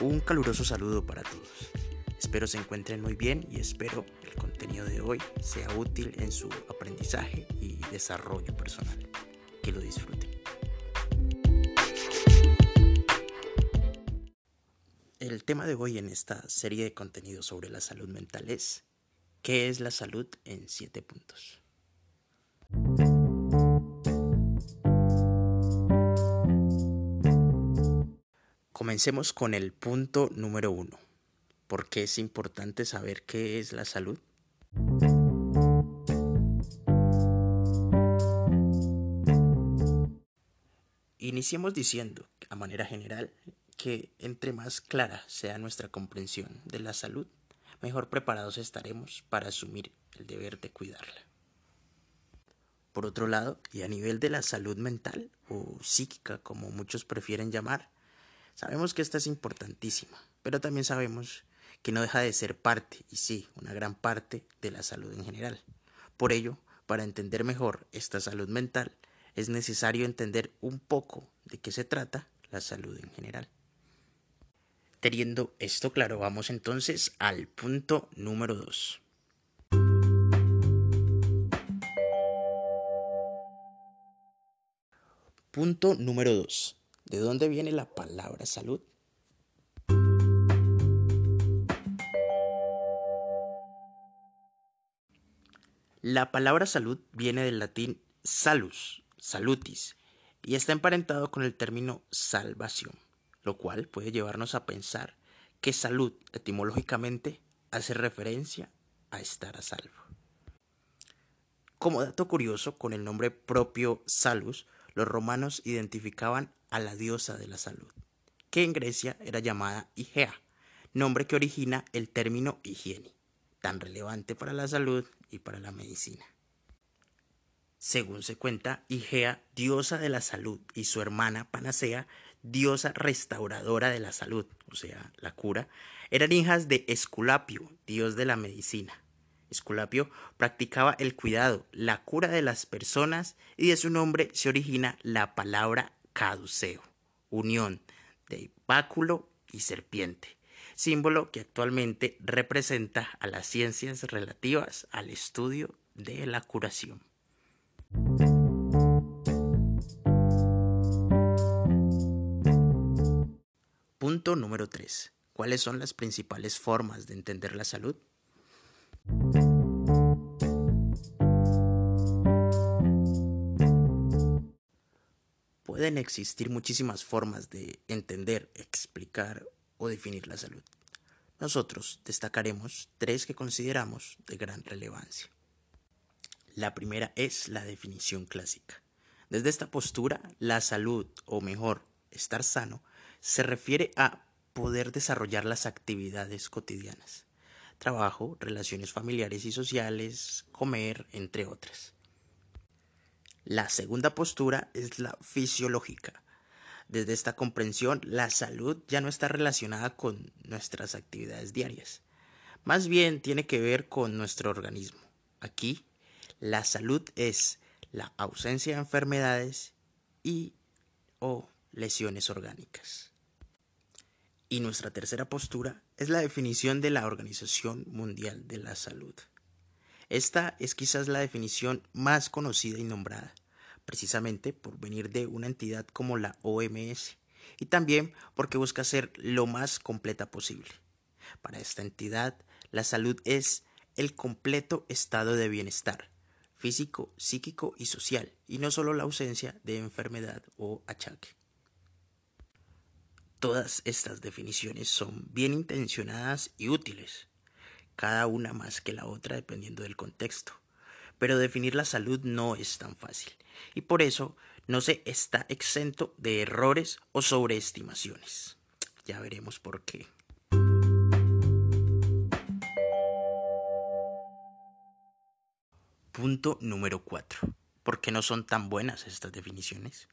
Un caluroso saludo para todos. Espero se encuentren muy bien y espero el contenido de hoy sea útil en su aprendizaje y desarrollo personal. Que lo disfruten. El tema de hoy en esta serie de contenidos sobre la salud mental es ¿qué es la salud en siete puntos? Comencemos con el punto número uno. ¿Por qué es importante saber qué es la salud? Iniciemos diciendo, a manera general, que entre más clara sea nuestra comprensión de la salud, mejor preparados estaremos para asumir el deber de cuidarla. Por otro lado, y a nivel de la salud mental o psíquica, como muchos prefieren llamar, sabemos que esta es importantísima, pero también sabemos que no deja de ser parte, y sí, una gran parte de la salud en general. Por ello, para entender mejor esta salud mental, es necesario entender un poco de qué se trata la salud en general. Teniendo esto claro, vamos entonces al punto número 2. Punto número 2. ¿De dónde viene la palabra salud? La palabra salud viene del latín salus, salutis, y está emparentado con el término salvación, lo cual puede llevarnos a pensar que salud etimológicamente hace referencia a estar a salvo. Como dato curioso, con el nombre propio Salus, los romanos identificaban a la diosa de la salud, que en Grecia era llamada Igea, nombre que origina el término higiene, tan relevante para la salud y para la medicina. Según se cuenta, Igea, diosa de la salud, y su hermana Panacea, diosa restauradora de la salud, o sea, la cura, eran hijas de Esculapio, dios de la medicina. Esculapio practicaba el cuidado, la cura de las personas y de su nombre se origina la palabra caduceo, unión de báculo y serpiente símbolo que actualmente representa a las ciencias relativas al estudio de la curación. Punto número 3. ¿Cuáles son las principales formas de entender la salud? Pueden existir muchísimas formas de entender, explicar o definir la salud. Nosotros destacaremos tres que consideramos de gran relevancia. La primera es la definición clásica. Desde esta postura, la salud, o mejor, estar sano, se refiere a poder desarrollar las actividades cotidianas, trabajo, relaciones familiares y sociales, comer, entre otras. La segunda postura es la fisiológica, desde esta comprensión, la salud ya no está relacionada con nuestras actividades diarias. Más bien tiene que ver con nuestro organismo. Aquí, la salud es la ausencia de enfermedades y o lesiones orgánicas. Y nuestra tercera postura es la definición de la Organización Mundial de la Salud. Esta es quizás la definición más conocida y nombrada precisamente por venir de una entidad como la OMS y también porque busca ser lo más completa posible. Para esta entidad, la salud es el completo estado de bienestar físico, psíquico y social, y no solo la ausencia de enfermedad o achaque. Todas estas definiciones son bien intencionadas y útiles, cada una más que la otra dependiendo del contexto. Pero definir la salud no es tan fácil y por eso no se está exento de errores o sobreestimaciones. Ya veremos por qué. Punto número 4. ¿Por qué no son tan buenas estas definiciones?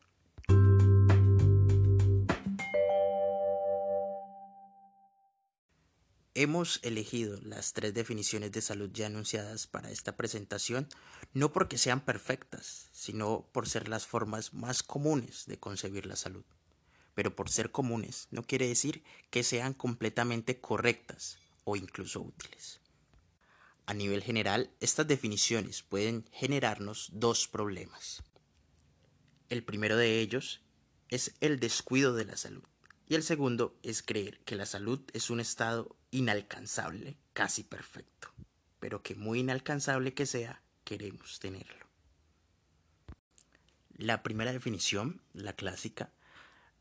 Hemos elegido las tres definiciones de salud ya anunciadas para esta presentación no porque sean perfectas, sino por ser las formas más comunes de concebir la salud. pero por ser comunes no quiere decir que sean completamente correctas o incluso útiles. A nivel general, estas definiciones pueden generarnos dos problemas. El primero de ellos es el descuido de la salud y el segundo es creer que la salud es un estado inalcanzable, casi perfecto, pero que muy inalcanzable que sea, queremos tenerlo. La primera definición, la clásica,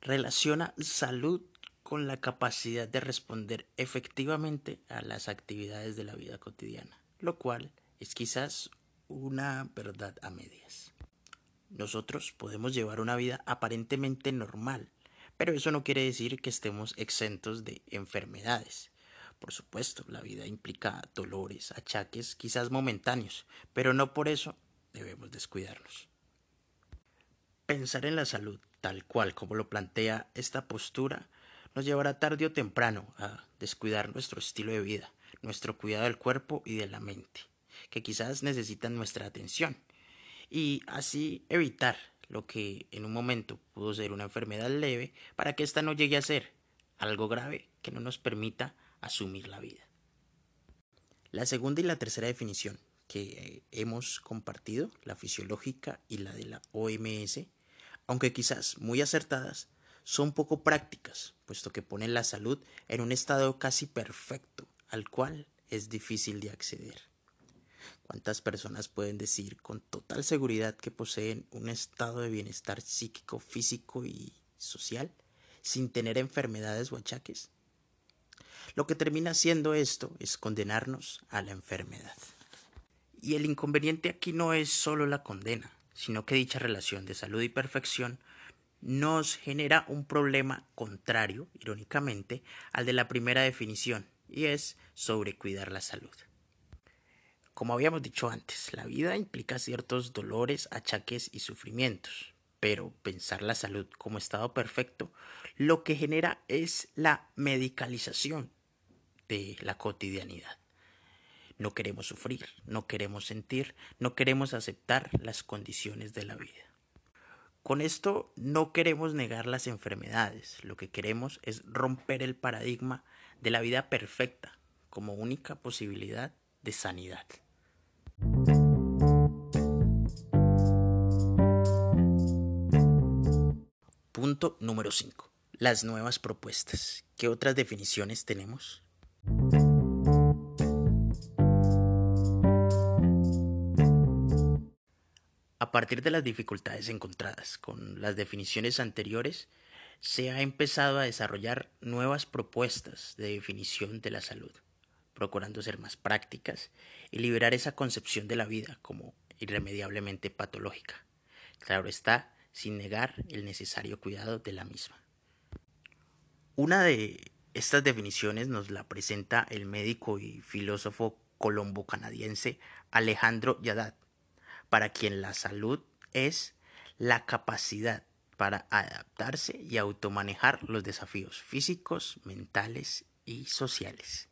relaciona salud con la capacidad de responder efectivamente a las actividades de la vida cotidiana, lo cual es quizás una verdad a medias. Nosotros podemos llevar una vida aparentemente normal, pero eso no quiere decir que estemos exentos de enfermedades. Por supuesto, la vida implica dolores, achaques, quizás momentáneos, pero no por eso debemos descuidarnos. Pensar en la salud tal cual como lo plantea esta postura nos llevará tarde o temprano a descuidar nuestro estilo de vida, nuestro cuidado del cuerpo y de la mente, que quizás necesitan nuestra atención, y así evitar lo que en un momento pudo ser una enfermedad leve para que ésta no llegue a ser algo grave que no nos permita asumir la vida. La segunda y la tercera definición que eh, hemos compartido, la fisiológica y la de la OMS, aunque quizás muy acertadas, son poco prácticas, puesto que ponen la salud en un estado casi perfecto, al cual es difícil de acceder. ¿Cuántas personas pueden decir con total seguridad que poseen un estado de bienestar psíquico, físico y social sin tener enfermedades o achaques? Lo que termina siendo esto es condenarnos a la enfermedad. Y el inconveniente aquí no es solo la condena, sino que dicha relación de salud y perfección nos genera un problema contrario, irónicamente, al de la primera definición, y es sobre cuidar la salud. Como habíamos dicho antes, la vida implica ciertos dolores, achaques y sufrimientos, pero pensar la salud como estado perfecto lo que genera es la medicalización de la cotidianidad. No queremos sufrir, no queremos sentir, no queremos aceptar las condiciones de la vida. Con esto no queremos negar las enfermedades, lo que queremos es romper el paradigma de la vida perfecta como única posibilidad de sanidad. Punto número 5. Las nuevas propuestas. ¿Qué otras definiciones tenemos? A partir de las dificultades encontradas con las definiciones anteriores, se ha empezado a desarrollar nuevas propuestas de definición de la salud, procurando ser más prácticas y liberar esa concepción de la vida como irremediablemente patológica. Claro está, sin negar el necesario cuidado de la misma. Una de estas definiciones nos la presenta el médico y filósofo colombo-canadiense Alejandro Yadat, para quien la salud es la capacidad para adaptarse y automanejar los desafíos físicos, mentales y sociales.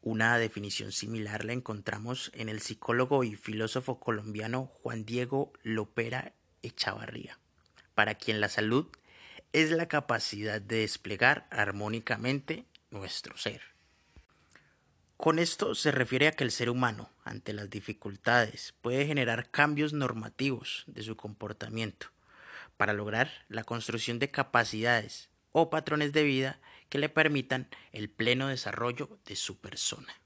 Una definición similar la encontramos en el psicólogo y filósofo colombiano Juan Diego Lopera Echavarría, para quien la salud es la capacidad de desplegar armónicamente nuestro ser. Con esto se refiere a que el ser humano, ante las dificultades, puede generar cambios normativos de su comportamiento para lograr la construcción de capacidades o patrones de vida que le permitan el pleno desarrollo de su persona.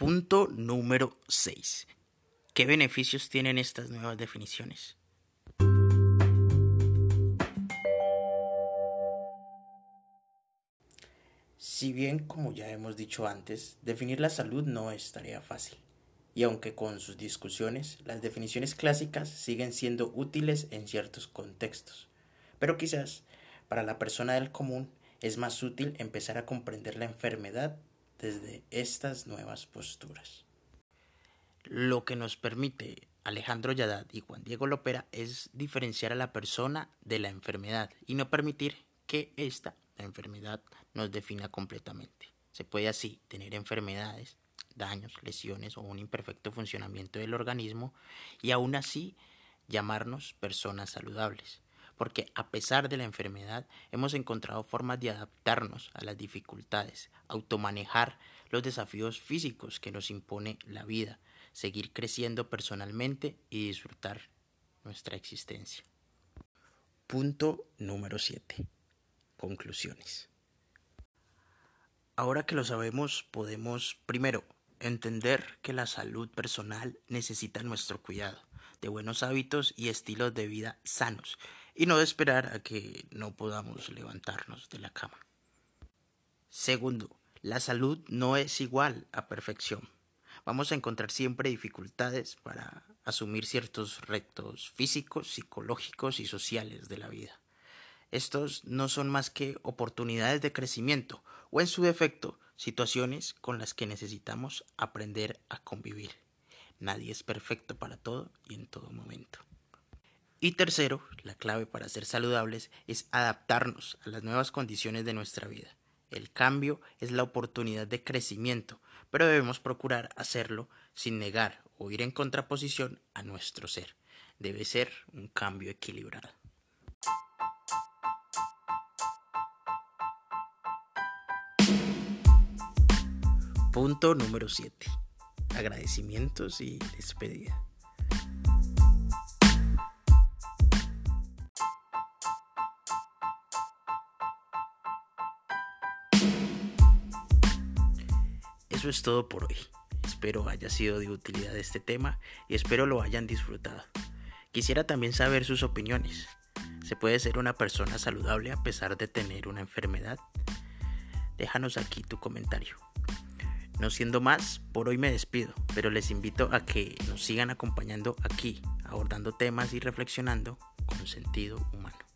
Punto número 6. ¿Qué beneficios tienen estas nuevas definiciones? Si bien, como ya hemos dicho antes, definir la salud no es tarea fácil, y aunque con sus discusiones, las definiciones clásicas siguen siendo útiles en ciertos contextos, pero quizás para la persona del común es más útil empezar a comprender la enfermedad desde estas nuevas posturas. Lo que nos permite Alejandro Yadad y Juan Diego Lopera es diferenciar a la persona de la enfermedad y no permitir que esta, la enfermedad, nos defina completamente. Se puede así tener enfermedades daños, lesiones o un imperfecto funcionamiento del organismo y aún así llamarnos personas saludables, porque a pesar de la enfermedad hemos encontrado formas de adaptarnos a las dificultades, automanejar los desafíos físicos que nos impone la vida, seguir creciendo personalmente y disfrutar nuestra existencia. Punto número 7. Conclusiones. Ahora que lo sabemos, podemos, primero, entender que la salud personal necesita nuestro cuidado, de buenos hábitos y estilos de vida sanos, y no esperar a que no podamos levantarnos de la cama. Segundo, la salud no es igual a perfección vamos a encontrar siempre dificultades para asumir ciertos retos físicos, psicológicos y sociales de la vida. Estos no son más que oportunidades de crecimiento o en su defecto situaciones con las que necesitamos aprender a convivir. Nadie es perfecto para todo y en todo momento. Y tercero, la clave para ser saludables es adaptarnos a las nuevas condiciones de nuestra vida. El cambio es la oportunidad de crecimiento, pero debemos procurar hacerlo sin negar o ir en contraposición a nuestro ser. Debe ser un cambio equilibrado. Punto número 7. Agradecimientos y despedida. Es todo por hoy. Espero haya sido de utilidad este tema y espero lo hayan disfrutado. Quisiera también saber sus opiniones. ¿Se puede ser una persona saludable a pesar de tener una enfermedad? Déjanos aquí tu comentario. No siendo más, por hoy me despido, pero les invito a que nos sigan acompañando aquí, abordando temas y reflexionando con sentido humano.